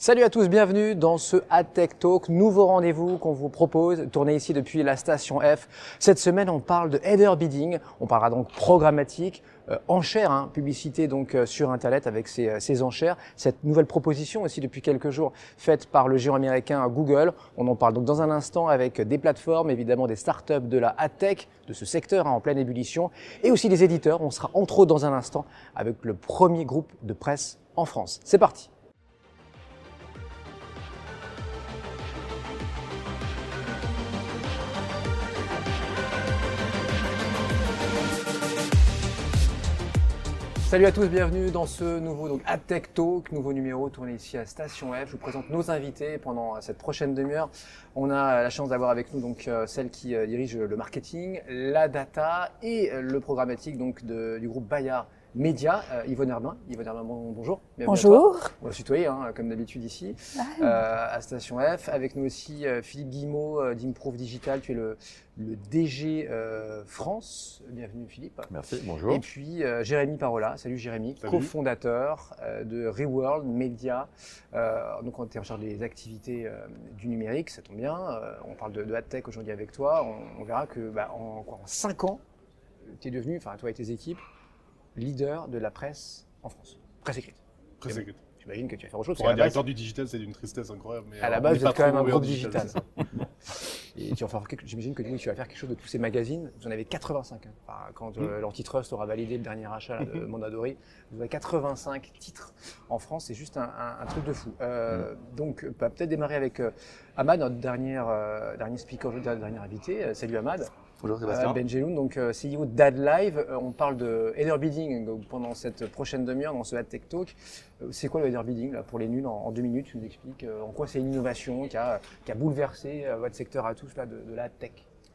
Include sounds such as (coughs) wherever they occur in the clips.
Salut à tous, bienvenue dans ce AdTech Talk, nouveau rendez-vous qu'on vous propose, tourné ici depuis la station F. Cette semaine, on parle de header bidding, on parlera donc programmatique, euh, enchères, hein, publicité donc euh, sur Internet avec ces, euh, ces, enchères. Cette nouvelle proposition aussi depuis quelques jours faite par le géant américain Google. On en parle donc dans un instant avec des plateformes, évidemment des startups de la AdTech, de ce secteur hein, en pleine ébullition, et aussi des éditeurs. On sera entre autres dans un instant avec le premier groupe de presse en France. C'est parti. Salut à tous, bienvenue dans ce nouveau donc AdTech Talk, nouveau numéro tourné ici à Station F. Je vous présente nos invités pendant cette prochaine demi-heure. On a la chance d'avoir avec nous donc euh, celle qui euh, dirige le marketing, la data et le programmatique donc du groupe Bayard Média, euh, Yvonne Herbin. Yvonne Herbin, bonjour. bonjour. On va se tutoyer, hein, comme d'habitude ici, ah euh, à Station F. Avec nous aussi euh, Philippe Guillemot euh, d'Improve Digital. Tu es le, le DG euh, France. Bienvenue Philippe. Merci, bonjour. Et puis Jérémy Parola. Salut Jérémy, cofondateur de Reworld Media. donc on était en charge des activités du numérique, ça tombe bien. on parle de, de AdTech aujourd'hui avec toi. On, on verra que bah, en, en 5 ans, tu es devenu, enfin toi et tes équipes, leader de la presse en France. Presse écrite. Presse écrite. J'imagine que tu vas faire autre chose. Pour un directeur du digital, c'est d'une tristesse incroyable. Mais à la base, vous êtes quand même un groupe digital. digital. Et tu vas faire, j'imagine que tu vas faire quelque chose de tous ces magazines. Vous en avez 85. Hein. Enfin, quand euh, l'antitrust aura validé le dernier achat de (laughs) Mondadori, vous avez 85 titres en France. C'est juste un, un, un, truc de fou. Euh, donc, bah, peut-être démarrer avec euh, Ahmad, notre dernier, euh, dernier speaker, dernier invité. salut Ahmad. Bonjour Sébastien. Euh, ben Jeloun, donc euh, CEO d'AdLive. Euh, on parle de header bidding pendant cette prochaine demi-heure dans ce AdTech Talk. c'est quoi le header bidding là, pour les nuls en, en, deux minutes Tu nous expliques en quoi c'est une innovation qui a, qui a bouleversé votre secteur à tous là, de, de la tech?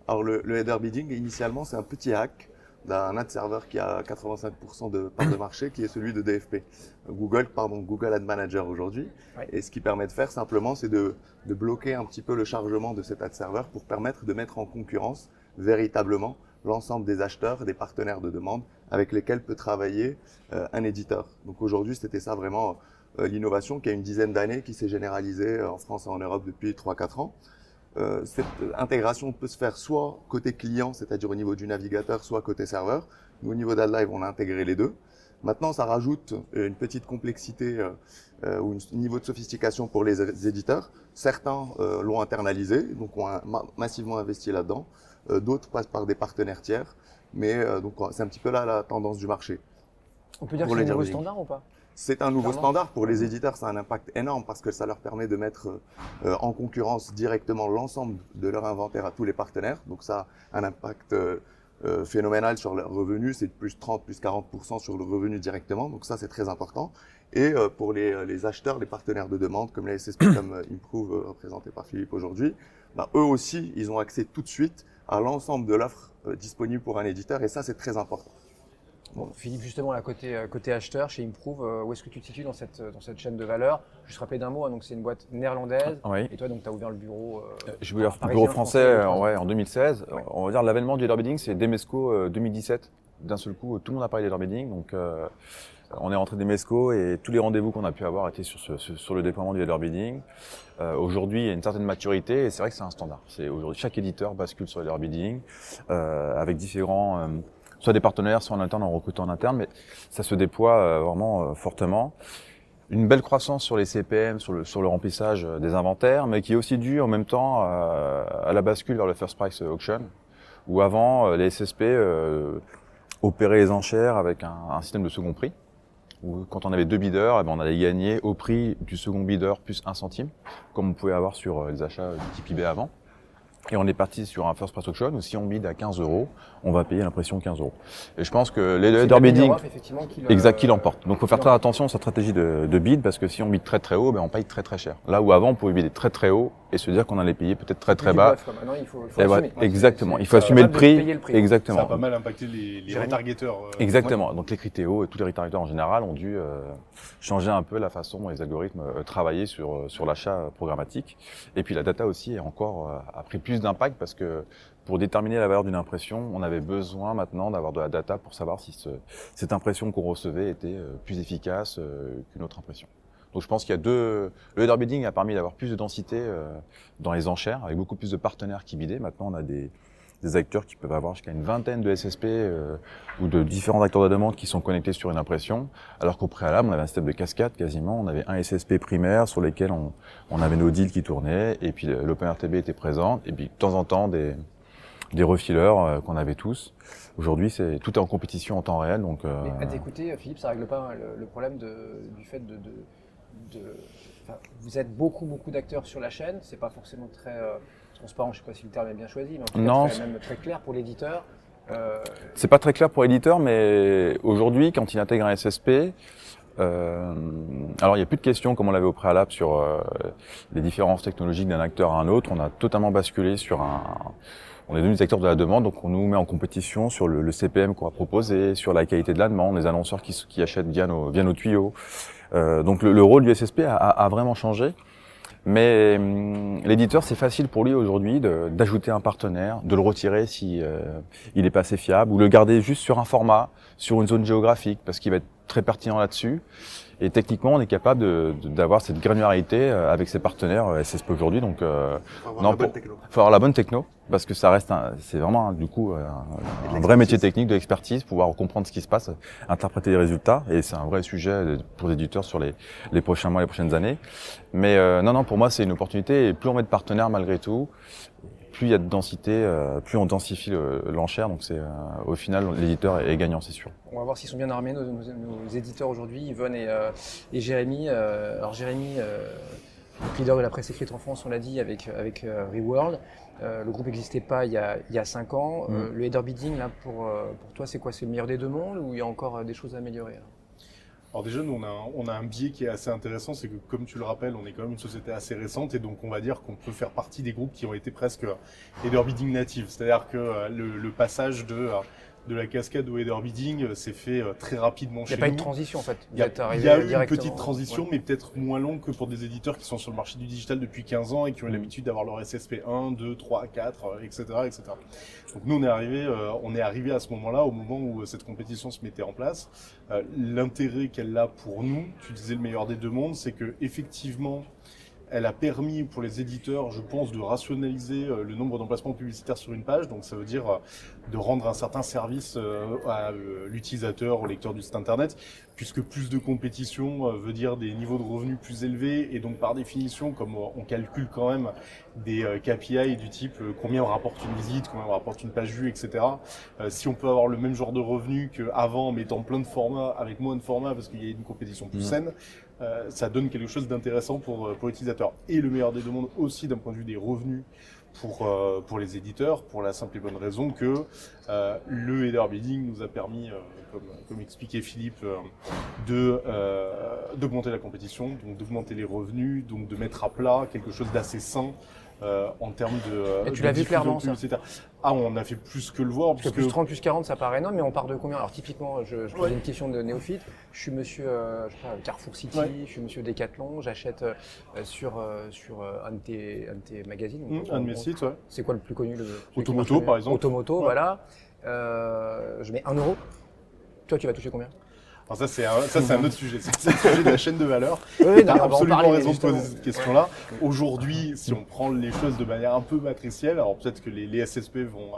Alors le, le header bidding, initialement, c'est un petit hack d'un ad serveur qui a 85% de part de marché, qui est celui de DFP. Google, pardon, Google Ad Manager aujourd'hui. Ouais. Et ce qui permet de faire simplement, c'est de, de bloquer un petit peu le chargement de cet ad serveur pour permettre de mettre en concurrence véritablement l'ensemble des acheteurs, des partenaires de demande avec lesquels peut travailler euh, un éditeur. Donc aujourd'hui, c'était ça vraiment euh, l'innovation qui a une dizaine d'années, qui s'est généralisée en France et en Europe depuis 3-4 ans. Euh, cette intégration peut se faire soit côté client, c'est-à-dire au niveau du navigateur, soit côté serveur. Nous, au niveau d'AdLive, on a intégré les deux. Maintenant, ça rajoute une petite complexité euh, ou un niveau de sophistication pour les éditeurs. Certains euh, l'ont internalisé, donc ont ma massivement investi là-dedans. Euh, D'autres passent par des partenaires tiers, mais euh, donc c'est un petit peu là la tendance du marché. On peut dire que c'est un nouveau standard ou pas? C'est un nouveau standard pour les éditeurs, ça a un impact énorme parce que ça leur permet de mettre euh, en concurrence directement l'ensemble de leur inventaire à tous les partenaires. Donc ça a un impact phénoménal sur leurs revenus, c'est plus 30, plus 40% sur le revenu directement. Donc ça c'est très important. Et pour les, les, acheteurs, les partenaires de demande comme les SSP comme Improve représentés par Philippe aujourd'hui, bah, eux aussi ils ont accès tout de suite à l'ensemble de l'offre disponible pour un éditeur et ça c'est très important. Bon, Philippe, justement, là, côté, côté acheteur, chez Improve, euh, où est-ce que tu te situes dans cette, dans cette chaîne de valeur? Je te rappelle d'un mot, hein, donc c'est une boîte néerlandaise. Oui. Et toi, donc, tu as ouvert le bureau. Euh, J'ai ouvert le bureau français, français ouais, en 2016. Ouais. On va dire l'avènement du bidding, c'est Demesco euh, 2017. D'un seul coup, tout le monde a parlé bidding. Donc, euh, on est rentré Demesco et tous les rendez-vous qu'on a pu avoir étaient sur, sur le déploiement du bidding. Euh, aujourd'hui, il y a une certaine maturité et c'est vrai que c'est un standard. C'est aujourd'hui chaque éditeur bascule sur le bidding avec différents soit des partenaires, soit en interne, en recrutant en interne, mais ça se déploie euh, vraiment euh, fortement. Une belle croissance sur les CPM, sur le, sur le remplissage euh, des inventaires, mais qui est aussi due en même temps à la bascule vers le first price auction, où avant les SSP euh, opéraient les enchères avec un, un, système de second prix, où quand on avait deux bidders, eh ben on allait gagner au prix du second bidder plus un centime, comme on pouvait avoir sur les achats du type eBay avant. Et on est parti sur un first price auction où si on bid à 15 euros, on va payer l'impression 15 euros. Et je pense que les header bidding, exact, qui l'emporte. Donc, il faut faire très attention à sa stratégie de, de, bid parce que si on bid très très haut, ben on paye très très cher. Là où avant on pouvait bider très très haut et se dire qu'on allait payer peut-être très très bas. Maintenant, il faut, il faut assumer. Ouais, exactement, il faut assumer le prix. le prix. Exactement. Ça a pas mal impacté les, les retargeteurs. Euh, exactement. Ouais. Donc les critéos et tous les retargeteurs en général ont dû euh, changer un peu la façon dont les algorithmes euh, travaillaient sur sur l'achat programmatique. Et puis la data aussi est encore euh, a pris plus d'impact parce que pour déterminer la valeur d'une impression, on avait besoin maintenant d'avoir de la data pour savoir si ce, cette impression qu'on recevait était euh, plus efficace euh, qu'une autre impression. Donc je pense qu'il y a deux. Le header bidding a permis d'avoir plus de densité euh, dans les enchères, avec beaucoup plus de partenaires qui bidaient. Maintenant, on a des, des acteurs qui peuvent avoir jusqu'à une vingtaine de SSP euh, ou de différents acteurs de demande qui sont connectés sur une impression, alors qu'au préalable, on avait un système de cascade quasiment. On avait un SSP primaire sur lequel on, on avait nos deals qui tournaient, et puis l'OpenRTB était présent, et puis de temps en temps des, des refileurs euh, qu'on avait tous. Aujourd'hui, c'est tout est en compétition en temps réel, donc. Euh... Mais à t'écouter, Philippe, ça règle pas le, le problème de, du fait de, de de, enfin, vous êtes beaucoup, beaucoup d'acteurs sur la chaîne. C'est pas forcément très euh, transparent. Je sais pas si le terme est bien choisi, mais en tout non, c'est même très clair pour l'éditeur. Euh... C'est pas très clair pour l'éditeur, mais aujourd'hui, quand il intègre un SSP, euh, alors il n'y a plus de questions comme on l'avait au préalable sur euh, les différences technologiques d'un acteur à un autre. On a totalement basculé sur un. On est devenu des acteurs de la demande, donc on nous met en compétition sur le, CPM qu'on va proposer, sur la qualité de la demande, les annonceurs qui, achètent via nos, via tuyaux. Euh, donc le, le, rôle du SSP a, a, vraiment changé. Mais hum, l'éditeur, c'est facile pour lui aujourd'hui d'ajouter un partenaire, de le retirer si euh, il est pas assez fiable, ou le garder juste sur un format, sur une zone géographique, parce qu'il va être très pertinent là-dessus. Et techniquement, on est capable d'avoir cette granularité euh, avec ses partenaires euh, SSP aujourd'hui. Donc, euh, faut avoir, non, la, bonne techno. faut avoir la bonne techno parce que ça reste, c'est vraiment du coup un, un vrai métier technique de l'expertise, pouvoir comprendre ce qui se passe, interpréter les résultats. Et c'est un vrai sujet pour les éditeurs sur les, les prochains mois, les prochaines années. Mais euh, non, non, pour moi, c'est une opportunité. Et plus on met de partenaires malgré tout, plus il y a de densité, euh, plus on densifie l'enchère. donc c'est euh, au final l'éditeur est, gagnant, c'est sûr. On va voir s'ils sont bien armés nos, nos, nos éditeurs aujourd'hui, Yvonne et, euh, et Jérémy. alors Jérémy, leader de la presse écrite en France, on l'a dit avec avec Reworld. le groupe n'existait pas il y a il y a cinq ans. Mm. le header bidding là pour pour toi c'est quoi? C'est le meilleur des deux mondes ou il y a encore des choses à améliorer là alors déjà, nous, on a, un, biais qui est assez intéressant, c'est que comme tu le rappelles, on est quand même une société assez récente et donc on va dire qu'on peut faire partie des groupes qui ont été presque header bidding native. C'est-à-dire que le, le, passage de de la cascade au header bidding s'est fait très rapidement chez nous. Il n'y a pas eu de transition en fait. Il y a, il y a eu une petite transition, ouais. mais peut-être moins longue que pour des éditeurs qui sont sur le marché du digital depuis 15 ans et qui ont mmh. l'habitude d'avoir leur SSP 1, 2, 3, 4, etc., etc. Donc nous on est arrivé, euh, on est arrivé à ce moment-là, au moment où cette compétition se mettait en place. Euh, L'intérêt qu'elle a pour nous, tu disais le meilleur des deux mondes, c'est que effectivement elle a permis pour les éditeurs, je pense, de rationaliser euh, le nombre d'emplacements publicitaires sur une page. Donc ça veut dire euh, de rendre un certain service euh, à l'utilisateur, au lecteur du site internet, puisque plus de compétition veut dire des niveaux de revenus plus élevés. Et donc par définition, comme on calcule quand même des KPI du type combien on rapporte une visite, combien on rapporte une page vue, etc. Si on peut avoir le même genre de revenus qu'avant, en mettant plein de formats, avec moins de formats, parce qu'il y a une compétition plus mmh. saine, euh, ça donne quelque chose d'intéressant pour, euh, pour l'utilisateur. Et le meilleur des deux mondes aussi d'un point de vue des revenus pour, euh, pour les éditeurs, pour la simple et bonne raison que le header bidding nous a permis, comme, comme expliquait Philippe, de d'augmenter la compétition, donc d'augmenter les revenus, donc de mettre à plat quelque chose d'assez sain euh, en termes de. Et tu l'as vu clairement ça Ah, on a fait plus que le voir. Parce que plus 30, plus 40, ça paraît énorme, mais on part de combien? Alors typiquement, je, je pose une question de néophyte. Je suis monsieur euh, je sais pas, Carrefour City, ouais. je suis monsieur Decathlon, j'achète euh, sur, euh, sur un, de tes, un de tes magazines. Mmh, un de mes sites, ouais. C'est quoi le plus connu le, Automoto, par exemple. Automoto, voilà. je mets 1 euro. Toi, tu vas toucher combien? Alors ça c'est un, ça c'est un autre sujet, c'est le sujet de la chaîne de valeur. Oui, tu as absolument raison de poser cette question-là. Aujourd'hui, si on prend les choses de manière un peu matricielle, alors peut-être que les, les SSP vont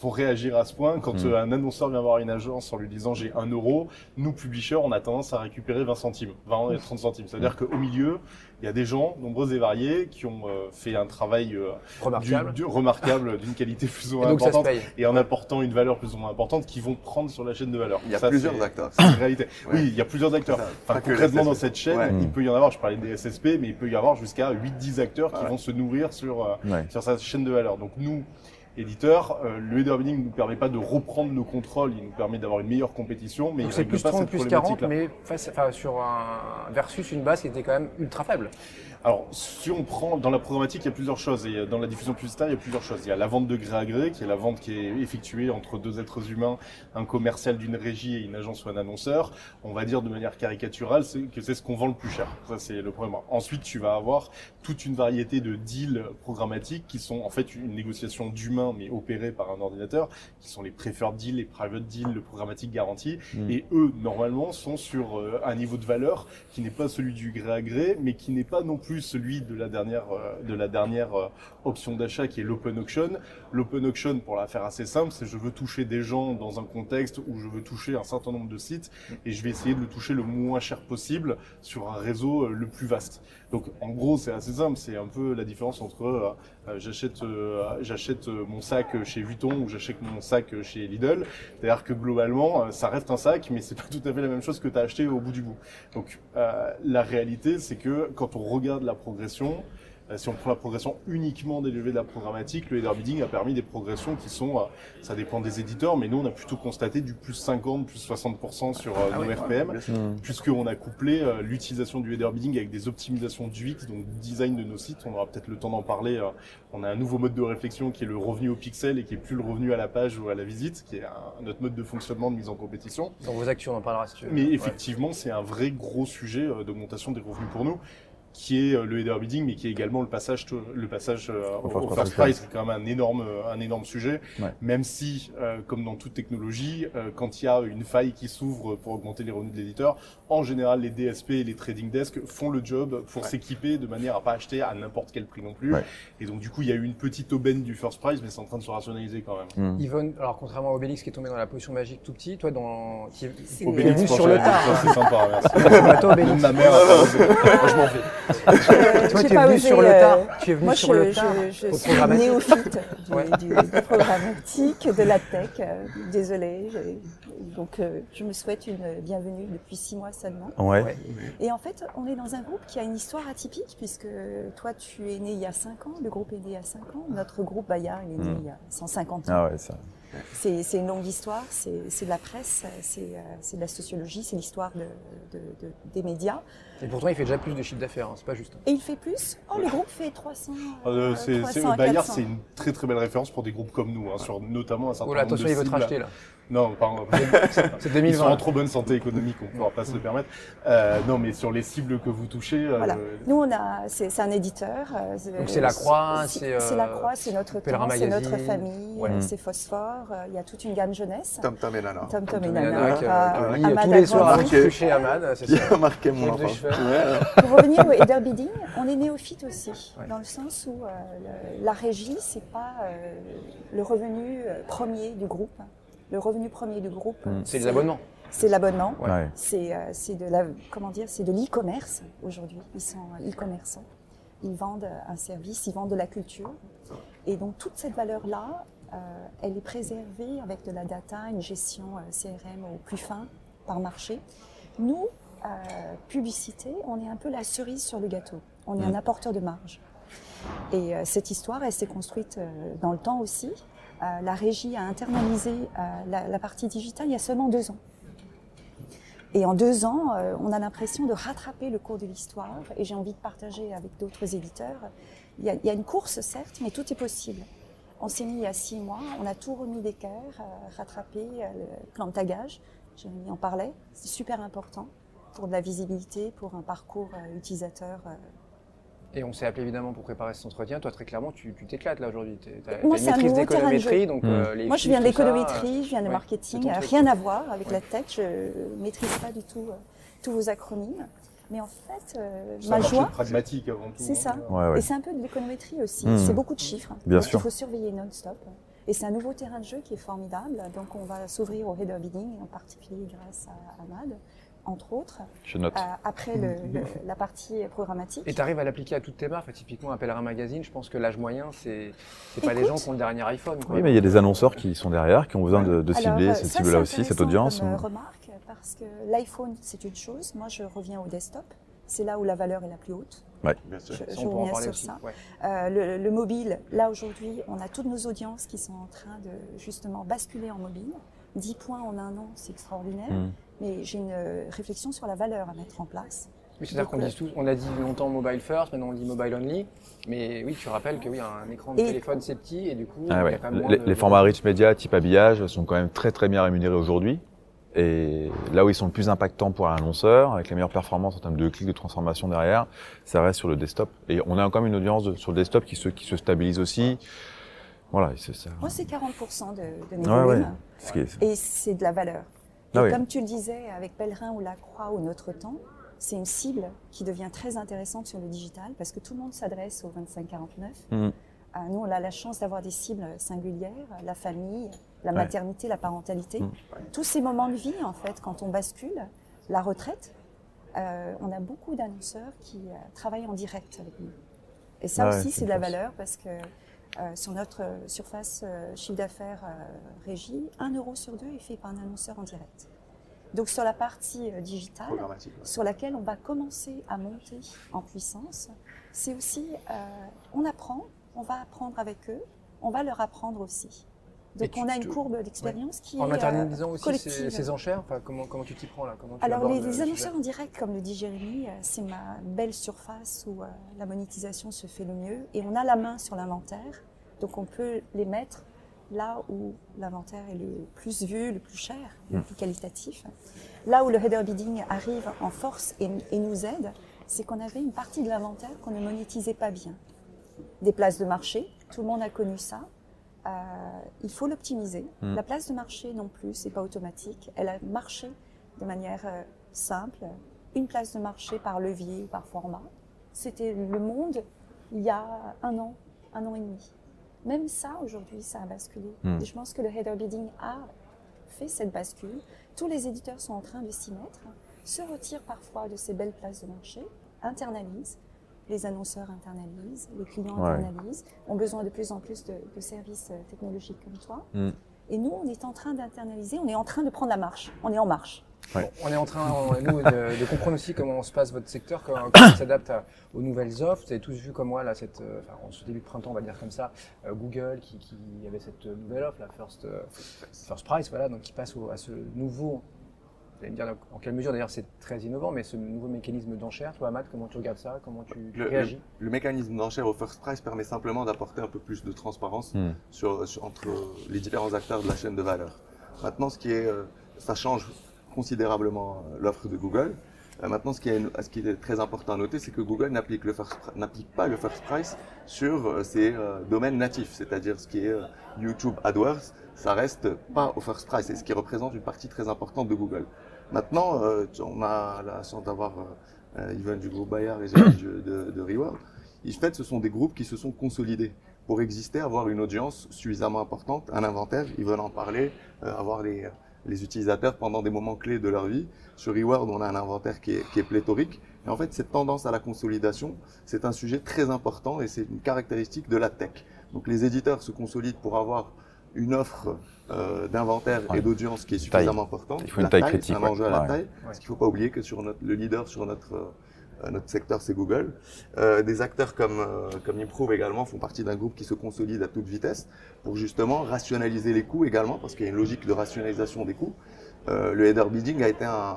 vont réagir à ce point. Quand mmh. un annonceur vient voir une agence en lui disant j'ai un euro, nous publishers on a tendance à récupérer 20 centimes, 20 et 30 centimes. C'est-à-dire mmh. qu'au milieu il y a des gens, nombreux et variés, qui ont euh, fait un travail euh, remarquable, du, du, remarquable, d'une qualité plus ou moins importante, et en apportant une valeur plus ou moins importante, qui vont prendre sur la chaîne de valeur. Il y a ça, plusieurs acteurs. C'est une réalité. Ouais. Oui, il y a plusieurs acteurs. Enfin, concrètement, dans cette chaîne, ouais. il peut y en avoir, je parlais des SSP, mais il peut y avoir jusqu'à 8-10 acteurs qui vont se nourrir sur, euh, sur sa chaîne de valeur. Donc nous, éditeur, euh, le header bidding ne nous permet pas de reprendre nos contrôles, il nous permet d'avoir une meilleure compétition, mais Donc c'est plus 30, plus 40, mais face, enfin, sur un versus une base qui était quand même ultra faible. Alors, si on prend dans la programmatique, il y a plusieurs choses. Et dans la diffusion publicitaire, il y a plusieurs choses. Il y a la vente de gré à gré, qui est la vente qui est effectuée entre deux êtres humains, un commercial d'une régie et une agence ou un annonceur. On va dire de manière caricaturale c'est que c'est ce qu'on vend le plus cher. Ça, c'est le premier. Ensuite, tu vas avoir toute une variété de deals programmatiques qui sont en fait une négociation d'humains humain mais opéré par un ordinateur, qui sont les preferred deals, les private deals, le programmatique garanti. Mm. Et eux, normalement, sont sur euh, un niveau de valeur qui n'est pas celui du gré à gré, mais qui n'est pas non plus celui de la dernière, euh, de la dernière euh, option d'achat qui est l'open auction. L'open auction, pour la faire assez simple, c'est je veux toucher des gens dans un contexte où je veux toucher un certain nombre de sites et je vais essayer de le toucher le moins cher possible sur un réseau le plus vaste. Donc en gros, c'est assez simple, c'est un peu la différence entre j'achète j'achète mon sac chez Vuitton ou j'achète mon sac chez Lidl. C'est-à-dire que globalement, ça reste un sac, mais c'est pas tout à fait la même chose que tu as acheté au bout du bout. Donc euh, la réalité, c'est que quand on regarde la progression, euh, si on prend la progression uniquement dérivée de la programmatique, le header bidding a permis des progressions qui sont, euh, ça dépend des éditeurs, mais nous on a plutôt constaté du plus 50, plus 60% sur ah nos RPM, puisqu'on a couplé l'utilisation du header bidding avec des optimisations d'UX, donc design de nos sites. On aura peut-être le temps d'en parler. On a un nouveau mode de réflexion qui est le revenu au pixel et qui est plus le revenu à la page ou à la visite, qui est un, notre mode de fonctionnement de mise en compétition. Dans vos actions, on en parlera si tu veux. Mais effectivement, c'est un vrai gros sujet d'augmentation des revenus pour nous qui est euh, le header bidding, mais qui est également le passage, le passage euh, au, first price, qui est quand même un énorme, un énorme sujet. Même si, euh, comme dans toute technologie, quand il y a une faille qui s'ouvre pour augmenter les revenus de l'éditeur, en général, les DSP et les trading desks font le job pour s'équiper de manière à pas acheter à n'importe quel prix non plus. Et donc, du coup, il y a eu une petite aubaine du first price, mais c'est en train de se rationaliser quand même. Mm. Yvonne, alors contrairement à Obélix qui est tombé dans la potion magique tout petit, toi, dans, qui est, Obélix sur le tard. C'est sympa, (laughs) merci. toi, Obélix. Ma mère, (laughs) je m'en fais. (laughs) Toi, tu es venu sur le tard. Tu es venu Moi, sur je, le tard. Je, je suis néophyte du, du, du, programmatique, de la tech. Euh, désolée. Donc, euh, je me souhaite une bienvenue depuis six mois seulement. Ouais. Et en fait, on est dans un groupe qui a une histoire atypique, puisque toi, tu es né il y a cinq ans, le groupe est né il y a cinq ans. Notre groupe Bayard, il est né hmm. il y a 150 ans. Ah ouais, ça. C'est une longue histoire, c'est de la presse, c'est euh, de la sociologie, c'est l'histoire de, de, de, des médias. Et pourtant, il fait déjà plus de chiffre d'affaires, hein, c'est pas juste. Et il fait plus Oh, le groupe fait 300. Euh, euh, Bayard, c'est une très très belle référence pour des groupes comme nous, hein, sur notamment un certain oh là, nombre attention, il veut te racheter là. Non, pardon. c'est (laughs) 2020. Ils sont en trop bonne santé économique, on ne pourra pas se le permettre. Euh, non, mais sur les cibles que vous touchez. Euh, voilà. Nous, on a, c'est un éditeur. Euh, Donc c'est la Croix, c'est. C'est la Croix, c'est notre temps, c'est notre famille, ouais. c'est Phosphore. Il y a toute une gamme jeunesse. Tom Tom et Nana. Tom Tom et Nana. Tous les soirs Amad, c'est ça. Marqué mon enfant. Pour revenir au header bidding, on est néophyte aussi, dans le sens où la régie, c'est pas le revenu premier du groupe le revenu premier du groupe. Mm. C'est les abonnements. C'est l'abonnement. C'est euh, de la comment dire, c'est de l'e-commerce aujourd'hui. Ils sont e-commerçants. Ils vendent un service, ils vendent de la culture. Et donc toute cette valeur là, euh, elle est préservée avec de la data, une gestion euh, CRM au plus fin par marché. Nous, publicité, on est un peu la cerise sur le gâteau. On est mm. un apporteur de marge. Et cette histoire, elle s'est construite dans le temps aussi. Euh, la régie a internalisé euh, la, partie digitale il y a seulement deux ans. Et en deux ans, euh, on a l'impression de rattraper le cours de l'histoire et j'ai envie de partager avec d'autres éditeurs. Il y, a, une course, certes, mais tout est possible. On s'est mis il y a six mois, on a tout remis d'équerre, rattrapé le plan de tagage, Jérémy en c'est super important pour de la visibilité, pour un parcours utilisateur et on s'est appelé évidemment pour préparer cet entretien. Toi, très clairement, tu t'éclates là aujourd'hui. Tu as, une maîtrise d'économétrie. Donc, euh, Moi, je viens de l'économétrie, je viens de marketing. Rien à voir avec la tech. Je ne maîtrise pas du tout euh, tous vos acronymes. Mais en fait, euh, ma joie. pragmatique avant tout. C'est hein. ça. Ouais, ouais. Et c'est un peu de l'économétrie aussi. Hmm. C'est beaucoup de chiffres. Bien sûr. Il faut surveiller non-stop. Et c'est un nouveau terrain de jeu qui est formidable. Donc, on va s'ouvrir au header bidding, en particulier grâce à Ahmad entre autres. Je note. Euh, après le, la partie programmatique. Et tu arrives à l'appliquer à toutes tes marques. Typiquement, un Pèlerin Magazine, je pense que l'âge moyen, c'est pas les gens qui ont le dernier iPhone. Oui, mais il y a des annonceurs qui sont derrière, qui ont besoin de, de cibler Alors, cette cible-là aussi, cette audience. Comme remarque, parce que l'iPhone, c'est une chose. Moi, je reviens au desktop. C'est là où la valeur est la plus haute. Ouais. Bien sûr. Je, je reviens sur ça. Ouais. Euh, le, le, mobile, là aujourd'hui, on a toutes nos audiences qui sont en train de justement basculer en mobile. 10 points en un an, c'est extraordinaire. Mmh mais j'ai une euh, réflexion sur la valeur à mettre en place. Oui, c'est-à-dire qu'on dit on a dit longtemps mobile first, maintenant on dit mobile only. Mais oui, tu rappelles que oui, un écran de téléphone c'est petit et du coup, ah ouais. les, les, formats rich media type habillage sont quand même très très bien rémunérés aujourd'hui. Et là où ils sont le plus impactants pour un annonceur, avec les meilleures performances en termes de clics de transformation derrière, ça reste sur le desktop. Et on a quand même une audience sur le desktop qui se, qui se stabilise aussi Voilà, c'est ça. Moi, c'est 40% de, de mes volumes. Et c'est de la valeur. Ah et comme tu le disais, avec Pèlerin ou La Croix ou Notre Temps, c'est une cible qui devient très intéressante sur le digital parce que tout le monde s'adresse au 25-49. Mmh. Euh, nous, on a la chance d'avoir des cibles singulières, la famille, la maternité, la parentalité. Mmh. Tous ces moments de vie, en fait, quand on bascule, la retraite, euh, on a beaucoup d'annonceurs qui euh, travaillent en direct avec nous. Et ça aussi, c'est de la valeur parce que sur notre surface chiffre d'affaires régie, un euro sur deux est fait par un annonceur en direct. Donc sur la partie digitale, sur laquelle on va commencer à monter en puissance, c'est aussi, on apprend, on va apprendre avec eux, on va leur apprendre aussi. Donc on a une courbe d'expérience qui en est En internalisant euh, aussi ces, enchères enfin, comment, comment tu t'y prends là? Comment Alors les, annonceurs en direct, comme le dit Jérémy, euh, c'est ma belle surface où euh, la monétisation se fait le mieux et on a la main sur l'inventaire. Donc on peut les mettre là où l'inventaire est le plus vu, le plus cher, le hmm. plus qualitatif. Là où le header bidding arrive en force et, et nous aide, c'est qu'on avait une partie de l'inventaire qu'on ne monétisait pas bien des places de marché. Tout le monde a connu ça. Euh, il faut l'optimiser. Hmm. La place de marché non plus, c'est pas automatique. Elle a marché de manière euh, simple. Une place de marché par levier ou par format. C'était le monde il y a un an, un an et demi. Même ça, aujourd'hui, ça a basculé. Hmm. je pense que le header bidding a fait cette bascule. Tous les éditeurs sont en train de s'y mettre, se retirent parfois de ces belles places de marché, internalisent les annonceurs internalisent, les clients internalisent, ont besoin de plus en plus de, services euh, technologiques comme toi. Mm. Et nous, on est en train d'internaliser, on est en train de prendre la marche, on est en marche. on est en train, nous, de, comprendre aussi comment se passe votre secteur, comment, il s'adapte aux nouvelles offres. Vous avez tous vu comme moi, là, cette, euh, en ce début de printemps, on va dire comme ça, euh, Google qui, avait cette nouvelle offre, la First, First Price, voilà, donc qui passe à ce nouveau allez me dire en quelle mesure d'ailleurs c'est très innovant, mais ce nouveau mécanisme d'enchère, toi Matt, comment tu regardes ça? Comment tu, réagis? le, mécanisme d'enchère au first price permet simplement d'apporter un peu plus de transparence hmm. sur, entre les différents acteurs de la chaîne de valeur. Maintenant, ce qui est, euh, ça change considérablement euh, l'offre de Google. Euh, maintenant, ce qui, est, ce qui est très important à noter, c'est que Google n'applique pas le first price sur ses domaines natifs, c'est-à-dire ce qui est YouTube AdWords, ça reste pas au first price, et ce qui représente une partie très importante de Google. Maintenant, euh, on a la chance d'avoir Yvan du groupe Bayard et (coughs) de, de, de Reward. En fait, ce sont des groupes qui se sont consolidés pour exister, avoir une audience suffisamment importante, un inventaire, ils veulent en parler, euh, avoir les, les, utilisateurs pendant des moments clés de leur vie. Sur Reward, on a un inventaire qui est, qui est pléthorique. Et en fait, cette tendance à la consolidation, c'est un sujet très important et c'est une caractéristique de la tech. Donc les éditeurs se consolident pour avoir une offre euh, d'inventaire et d'audience qui est suffisamment importante. Il faut une taille, critique. C'est un enjeu à la taille. Parce qu'il ne faut pas oublier que sur notre, le leader sur notre, euh, notre secteur, c'est Google. Euh, des acteurs comme, comme Improve également font partie d'un groupe qui se consolide à toute vitesse pour justement rationaliser les coûts également, parce qu'il y a une logique de rationalisation des coûts. Le header bidding a été un,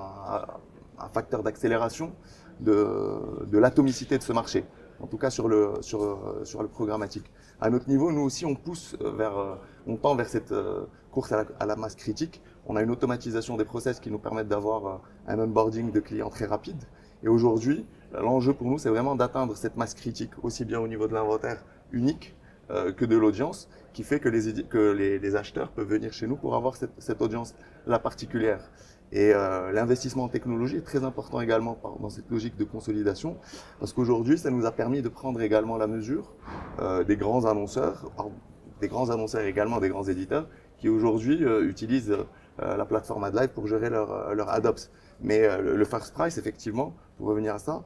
un facteur d'accélération de, de l'atomicité de ce marché en tout cas sur le, sur, sur le programmatique. À notre niveau, nous aussi, on pousse vers, on tend vers cette euh, course à la, masse critique. On a une automatisation des process qui nous permettent d'avoir euh, un onboarding de clients très rapide. Et aujourd'hui, l'enjeu pour nous, c'est vraiment d'atteindre cette masse critique, aussi bien au niveau de l'inventaire unique euh, que de l'audience, qui fait que, les, acheteurs peuvent venir chez nous pour avoir cette, audience-là particulière. Et euh, l'investissement en technologie est très important également dans cette logique de consolidation, parce qu'aujourd'hui, ça nous a permis de prendre également la mesure euh, des grands annonceurs, des grands annonceurs également, des grands éditeurs, qui aujourd'hui euh, utilisent euh, la plateforme AdLive pour gérer leur, euh, leur AdOps. Mais le first price, effectivement, pour revenir à ça,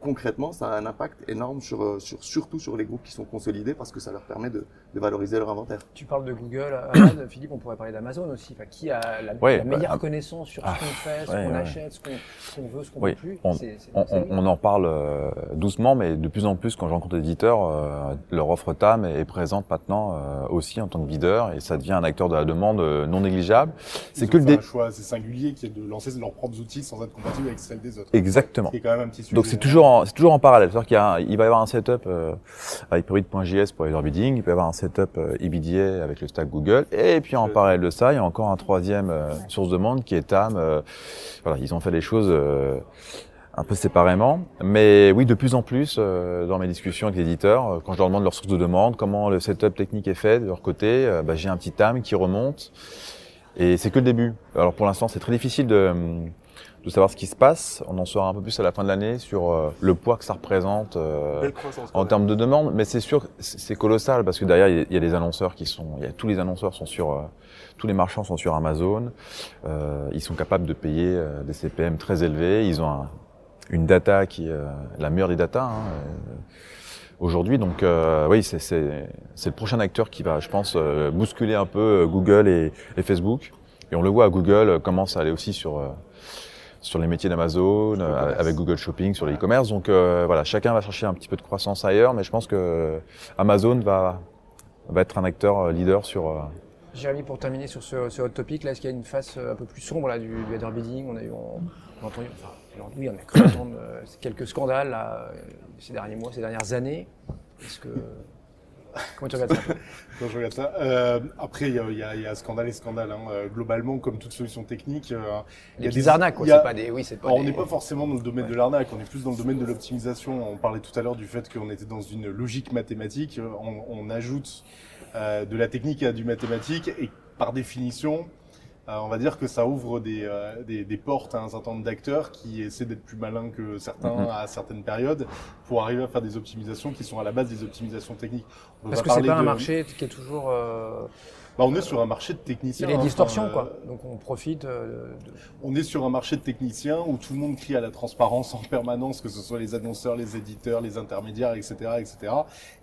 concrètement, ça a un impact énorme sur, sur, surtout sur les groupes qui sont consolidés parce que ça leur permet de, de valoriser leur inventaire. Tu parles de Google, euh, (coughs) Philippe, on pourrait parler d'Amazon aussi. Enfin, qui a la, la meilleure bah, connaissance sur ce ah, qu'on fait, ce qu'on achète, ce qu'on veut, ce qu'on ne veut plus On, on, en parle doucement, mais de plus en plus, quand je rencontre des éditeurs, leur offre TAM est présente maintenant aussi en tant que bideur et ça devient un acteur de la demande non négligeable. C'est que le un choix assez singulier qui est de lancer leurs propres outils sans être compatible avec celle des autres. Exactement. C'est quand même un petit donc c'est toujours en, c'est toujours en parallèle. C'est-à-dire qu'il va y avoir un setup euh, avec Pyramid.js pour les bidding, il peut y avoir un setup euh, EBDA avec le stack Google, et puis en parallèle de ça, il y a encore un troisième euh, source de demande qui est TAM. Euh, voilà, ils ont fait les choses un peu séparément. Mais oui, de plus en plus, euh, dans mes discussions avec les éditeurs, euh, quand je leur demande leur source de demande, comment le setup technique est fait de leur côté, euh, bah, j'ai un petit âme qui remonte. Et c'est que le début. Alors pour l'instant, c'est très difficile de, de, savoir ce qui se passe. On en saura un peu plus à la fin de l'année sur le poids que ça représente en termes de demande. Mais c'est sûr, c'est colossal parce que derrière, il y, a des annonceurs qui sont, il y a tous les annonceurs sont sur, tous les marchands sont sur Amazon. ils sont capables de payer des CPM très élevés. Ils ont un, une data qui est euh, la meilleure des data hein, euh, aujourd'hui. Donc euh, oui, c'est le prochain acteur qui va, je pense, bousculer un peu Google et, et, Facebook. Et on le voit, Google commence à aller aussi sur sur les métiers d'Amazon, avec Google Shopping, sur le e-commerce. Donc voilà, chacun va chercher un petit peu de croissance ailleurs, mais je pense que Amazon va va être un acteur leader sur Jérémy, pour terminer sur ce, ce hot topic, là, est-ce qu'il y a une face un peu plus sombre là, du, du header bidding? On a eu, on, on a entendu, enfin, oui, on a cru (coughs) entendre euh, quelques scandales là, euh, ces derniers mois, ces dernières années. Est-ce que Comment tu regardes ça (laughs) je regarde ça. Euh, après, il y, y, y a, scandale et scandale. Hein. Euh, globalement, comme toute solution technique, euh, il y a des arnaques. C'est pas des. Oui. On n'est pas forcément dans le domaine de l'arnaque. On est plus dans le domaine de l'optimisation. On parlait tout à l'heure du fait qu'on était dans une logique mathématique. On, on ajoute euh, de la technique à du mathématique et par définition, on va dire que ça ouvre des, euh, des, des portes à un certain nombre d'acteurs qui essaient d'être plus malins que certains mm-hmm. à certaines périodes pour arriver à faire des optimisations qui sont à la base des optimisations techniques. Parce que c'est pas un marché qui est toujours euh, bah, on est sur un marché de techniciens. Il y a des distorsions, quoi. Donc on profite. Euh, de... On est sur un marché de techniciens où tout le monde crie à la transparence en permanence, que ce soit les annonceurs, les éditeurs, les intermédiaires, etc., etc.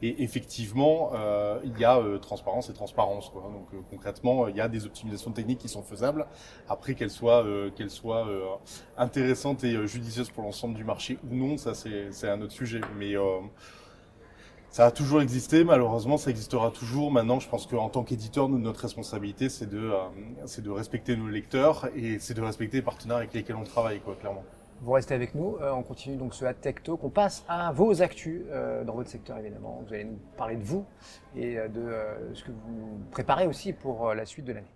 Et effectivement, euh, il y a euh, transparence et transparence. Quoi. Donc euh, concrètement, il y a des optimisations techniques qui sont faisables. Après qu'elles soient, qu'elles soient intéressantes et judicieuses pour l'ensemble du marché ou non, ça c'est un autre sujet. Mais ça a toujours existé, malheureusement, ça existera toujours. Maintenant, je pense qu'en tant qu'éditeur, notre responsabilité, c'est de, euh, de respecter nos lecteurs et c'est de respecter les partenaires avec lesquels on travaille, quoi, clairement. Vous restez avec nous, euh, on continue donc ce Tech Talk, on passe à vos actus euh, dans votre secteur évidemment. Vous allez nous parler de vous et de ce que vous préparez aussi pour la suite de l'année.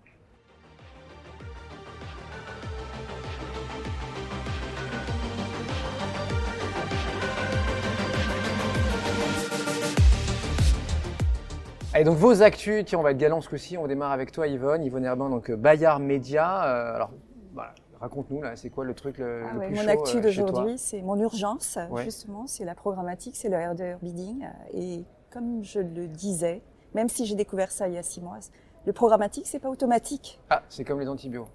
Et donc vos actus, tiens, on va être galant ce coup-ci, on démarre avec toi Yvonne, Yvonne Herbin, donc euh, Bayard Média. Euh, alors voilà, raconte-nous là, c'est quoi le truc le, ah plus Mon actu euh, d'aujourd'hui, c'est mon urgence, justement, c'est la programmatique, c'est le RDR bidding. Et comme je le disais, même si j'ai découvert ça il y a six mois, le programmatique, c'est pas automatique. Ah, c'est comme les antibiotiques.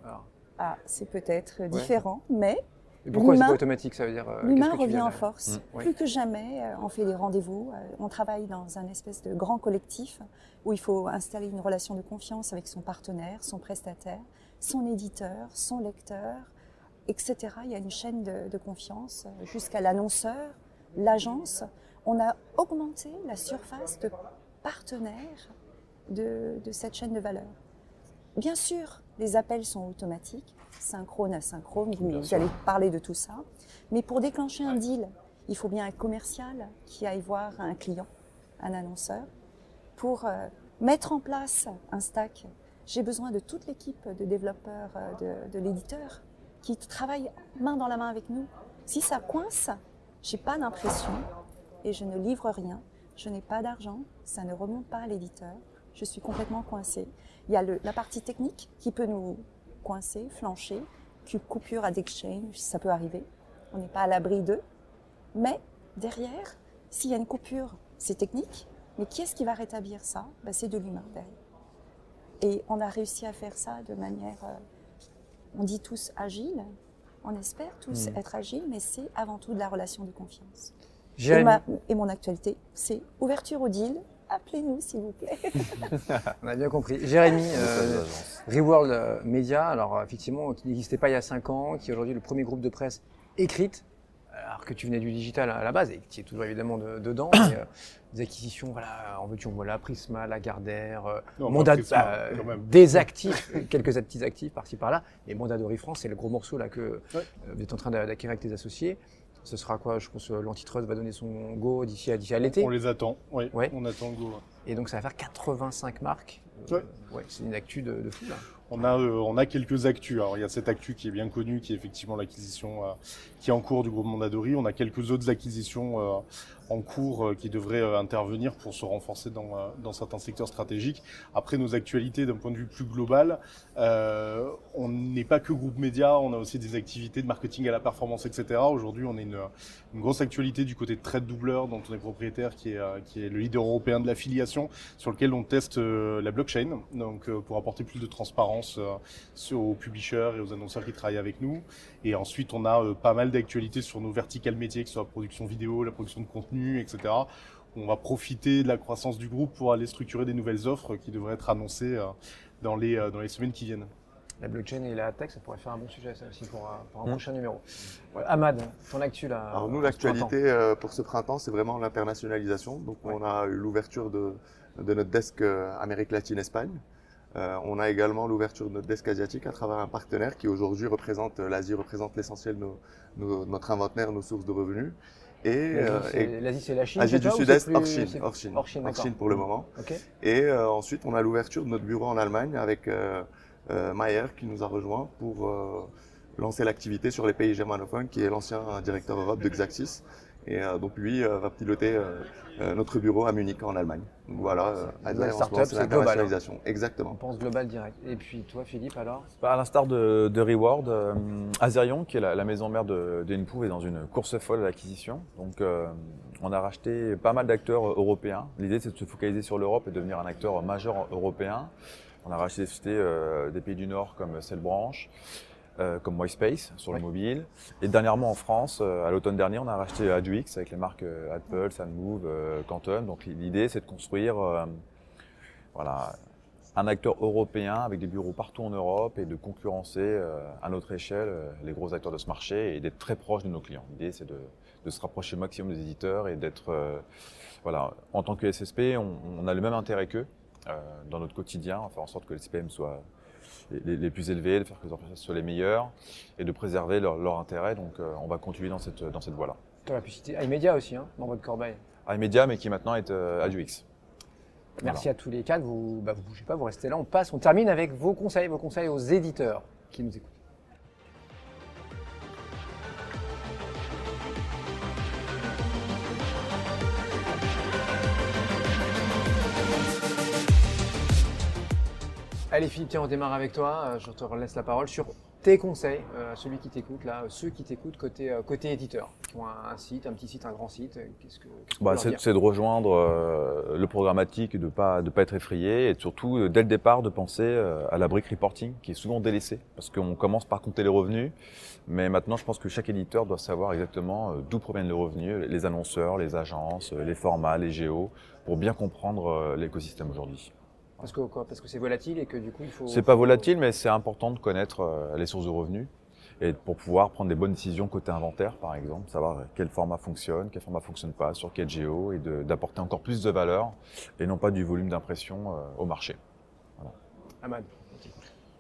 Ah, c'est peut-être différent, mais et pourquoi c'est automatique Ça veut dire. Euh, L'humain revient en force. Mmh. Plus que jamais, euh, on fait des rendez-vous. Euh, on travaille dans un espèce de grand collectif où il faut installer une relation de confiance avec son partenaire, son prestataire, son éditeur, son lecteur, etc. Il y a une chaîne de, de confiance jusqu'à l'annonceur, l'agence. On a augmenté la surface de partenaires de, de cette chaîne de valeur. Bien sûr, les appels sont automatiques, synchrone, asynchrone, vous allez parler de tout ça. Mais pour déclencher un deal, il faut bien un commercial qui aille voir un client, un annonceur. Pour euh, mettre en place un stack, j'ai besoin de toute l'équipe de développeurs euh, de, de l'éditeur qui travaille main dans la main avec nous. Si ça coince, j'ai pas d'impression et je ne livre rien. Je n'ai pas d'argent, ça ne remonte pas à l'éditeur. Je suis complètement coincé. Il y a le, la partie technique qui peut nous coincé, flanché, coupure à d'exchange, ça peut arriver. On n'est pas à l'abri d'eux. Mais derrière, s'il y a une coupure, c'est technique. Mais qui est-ce qui va rétablir ça? Ben, C'est de l'humain derrière. Et on a réussi à faire ça de manière, euh, on dit tous agile, on espère tous hmm. être agile, mais c'est avant tout de la relation de confiance. Et, et, mon actualité, c'est ouverture au deal, appelez-nous s'il vous plaît. (laughs) On a bien compris. Jérémy, euh, Reworld euh, Media, alors effectivement, qui n'existait pas il y a 5 ans, qui est aujourd'hui le premier groupe de presse écrite, alors que tu venais du digital à la base et qui est toujours évidemment dedans. (coughs) Euh, des acquisitions, voilà, en veux-tu, on voit la Prisma, Lagardère, euh, des actifs, quelques petits actifs par-ci par-là. Et Mondadori France, c'est le gros morceau là que vous êtes en train d'acquérir avec tes associés. Ce sera quoi? Je pense que l'antitrust va donner son go d'ici à, à l'été. On les attend, oui. On attend le go. Et donc ça va faire 85 marques. Euh, ouais. c'est une actu de, fou là. on a, on a quelques actus. Alors, il y a cette actu qui est bien connue, qui est effectivement l'acquisition qui est en cours du groupe Mondadori. On a quelques autres acquisitions en cours euh, qui devraient euh, intervenir pour se renforcer dans, euh, certains secteurs stratégiques. Après nos actualités d'un point de vue plus global, euh, on n'est pas que groupe média, on a aussi des activités de marketing à la performance, etc. Aujourd'hui, on a une, une, grosse actualité du côté de trade doubleur dont on est propriétaire, qui est, qui est le leader européen de l'affiliation, sur lequel on teste la blockchain, donc pour apporter plus de transparence aux publishers et aux annonceurs qui travaillent avec nous. Et ensuite, on a pas mal d'actualités sur nos verticales métiers, que ce soit la production vidéo, la production de contenu, etc. On va profiter de la croissance du groupe pour aller structurer des nouvelles offres qui devraient être annoncées euh, dans les, euh, dans les semaines qui viennent. La blockchain et la tech, ça pourrait faire un bon sujet, ça aussi, pour, un, mmh. prochain numéro. Ahmad, ton actu là. Alors, nous, l'actualité euh, pour ce printemps, c'est vraiment l'internationalisation. Donc, on a eu l'ouverture de, de, notre desk Amérique latine-Espagne. On a également l'ouverture de notre desk asiatique à travers un partenaire qui aujourd'hui représente, l'Asie représente l'essentiel de notre inventaire, nos sources de revenus. Et, l'Asie, c'est la Chine Asie du Sud-Est, hors Chine, hors Chine, hors Chine, pour le moment. Et euh, ensuite, on a l'ouverture de notre bureau en Allemagne avec euh, euh, Mayer qui nous a rejoint pour euh, lancer l'activité sur les pays germanophones, qui est l'ancien directeur Europe de Xaxis. Et donc lui va piloter notre bureau à Munich en Allemagne. Donc voilà, la startup, c'est global. Hein. Exactement. On pense global direct. Et puis toi, Philippe, alors? À l'instar de, de, Reward, Azerion, qui est la, maison mère de, de est dans une course folle à l'acquisition. Donc on a racheté pas mal d'acteurs européens. L'idée, c'est de se focaliser sur l'Europe et devenir un acteur majeur européen. On a racheté des sociétés euh, des pays du Nord comme Cellbranche, euh, comme MySpace sur le mobile. Et dernièrement en France, euh, à l'automne dernier, on a racheté AdUX avec les marques euh, Apple, Sunmove, Quantum. Donc l'idée, c'est de construire voilà, un acteur européen avec des bureaux partout en Europe et de concurrencer à notre échelle les gros acteurs de ce marché et d'être très proche de nos clients. L'idée, c'est de, de, se rapprocher au maximum des éditeurs et d'être, voilà, en tant que SSP, on, on a le même intérêt qu'eux dans notre quotidien, faire en sorte que les SPM soient les, plus élevés, de faire que les entreprises soient les meilleurs et de préserver leur, leur intérêt. Donc euh, on va continuer dans cette, dans cette voie-là. Tu aurais pu citer iMedia aussi, hein, dans votre corbeille. iMedia, mais qui maintenant est euh, AduX. Merci à tous les quatre. Vous ne bah, vous bougez pas, vous restez là. On passe, on termine avec vos conseils, vos conseils aux éditeurs qui nous écoutent. Allez Philippe, tiens, on démarre avec toi. Euh, je te laisse la parole sur tes conseils, euh, celui qui t'écoute là, ceux qui t'écoutent côté euh, côté éditeur, qui ont un, site, un petit site, un grand site. Qu'est-ce que, bah, c'est, de rejoindre le programmatique, de pas de pas être effrayé, et surtout dès le départ de penser à la brique reporting, qui est souvent délaissée, parce qu'on commence par compter les revenus, mais maintenant je pense que chaque éditeur doit savoir exactement d'où proviennent les revenus, les annonceurs, les agences, les formats, les géos, pour bien comprendre l'écosystème aujourd'hui. Parce que quoi Parce que c'est volatile et que du coup il faut. C'est pas volatile, mais c'est important de connaître euh, les sources de revenus et pour pouvoir prendre des bonnes décisions côté inventaire, par exemple, savoir quel format fonctionne, quel format fonctionne pas, sur quel géo, et d'apporter encore plus de valeur et non pas du volume d'impression euh, au marché. Voilà. Ahmad.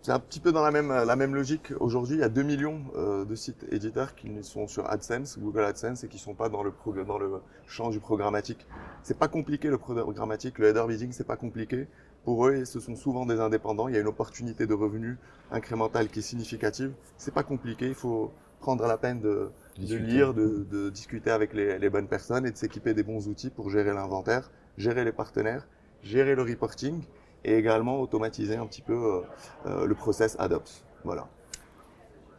C'est un petit peu dans la même, la même logique. Aujourd'hui, il y a 2 millions euh, de sites éditeurs qui sont sur AdSense, Google AdSense, et qui sont pas dans le, dans le champ du programmatique. C'est pas compliqué le programmatique, le header bidding, c'est pas compliqué. Pour eux, ce sont souvent des indépendants. Il y a une opportunité de revenus incrémentale qui est significative. C'est pas compliqué. Il faut prendre la peine de, de lire, de, de, discuter avec les, les, bonnes personnes et de s'équiper des bons outils pour gérer l'inventaire, gérer les partenaires, gérer le reporting et également automatiser un petit peu euh, euh le process AdOps. Voilà.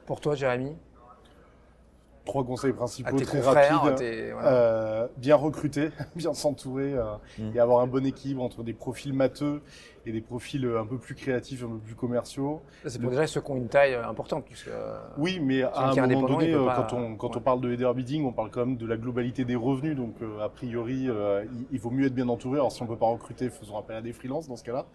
Pour toi, Jérémy? Trois conseils principaux très rapides. Euh, bien recruter, (laughs) bien s'entourer euh, mm. et avoir un bon équilibre entre des profils matheux et des profils euh, un peu plus créatifs, un peu plus commerciaux. C'est pour déjà ceux qui ont une taille importante. Puisque, oui, mais à un moment donné, quand, on, quand on parle de header bidding, on parle quand même de la globalité des revenus. Donc, a priori, il, vaut mieux être bien entouré. Alors, si on peut pas recruter, faisons appel à des freelances dans ce cas-là.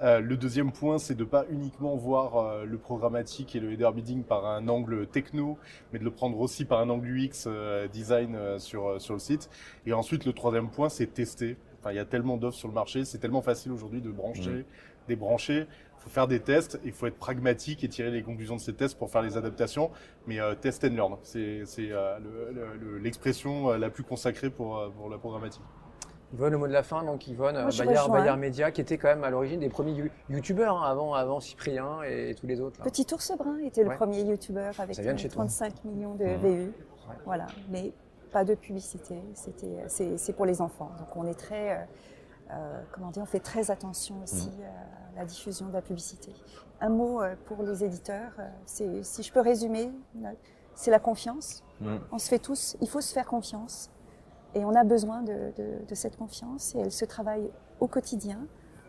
Euh, le deuxième point, c'est de pas uniquement voir le programmatique et le header bidding par un angle techno, mais de le prendre aussi par un angle UX design sur, sur le site. Et ensuite, le troisième point, c'est tester il y a tellement d'offres sur le marché, c'est tellement facile aujourd'hui de brancher, mmh. débrancher. Il faut faire des tests, il faut être pragmatique et tirer les conclusions de ces tests pour faire les adaptations. Mais euh, test and learn, c'est euh, l'expression euh, la plus consacrée pour, pour la programmatique. Yvonne, le mot de la fin, donc Yvonne Bayard, Bayard Media, qui était quand même à l'origine des premiers youtubeurs hein, avant, avant Cyprien et tous les autres. Petit Ours Brun était le premier youtubeur avec 35 millions de mmh. VU. Voilà, mais pas de publicité. C'était, c'est, pour les enfants. Donc on est très, euh, comment dire, on fait très attention aussi mmh. à la diffusion de la publicité. Un mot euh, pour les éditeurs, euh, si je peux résumer, c'est la confiance. Mmh. On se fait tous, il faut se faire confiance. Et on a besoin de, cette confiance et elle se travaille au quotidien,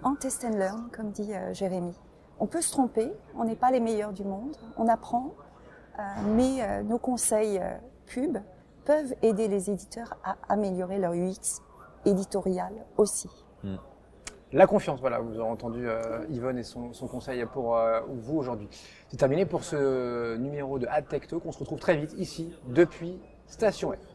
en test and learn, comme dit euh, Jérémy. On peut se tromper, on n'est pas les meilleurs du monde, on apprend, euh, mais euh, nos conseils pub peuvent aider les éditeurs à améliorer leur UX éditorial aussi. Hmm. La confiance, voilà, vous avez entendu Yvonne et son, conseil pour vous aujourd'hui. C'est terminé pour ce numéro de AdTech Talk. On se retrouve très vite ici, depuis Station F.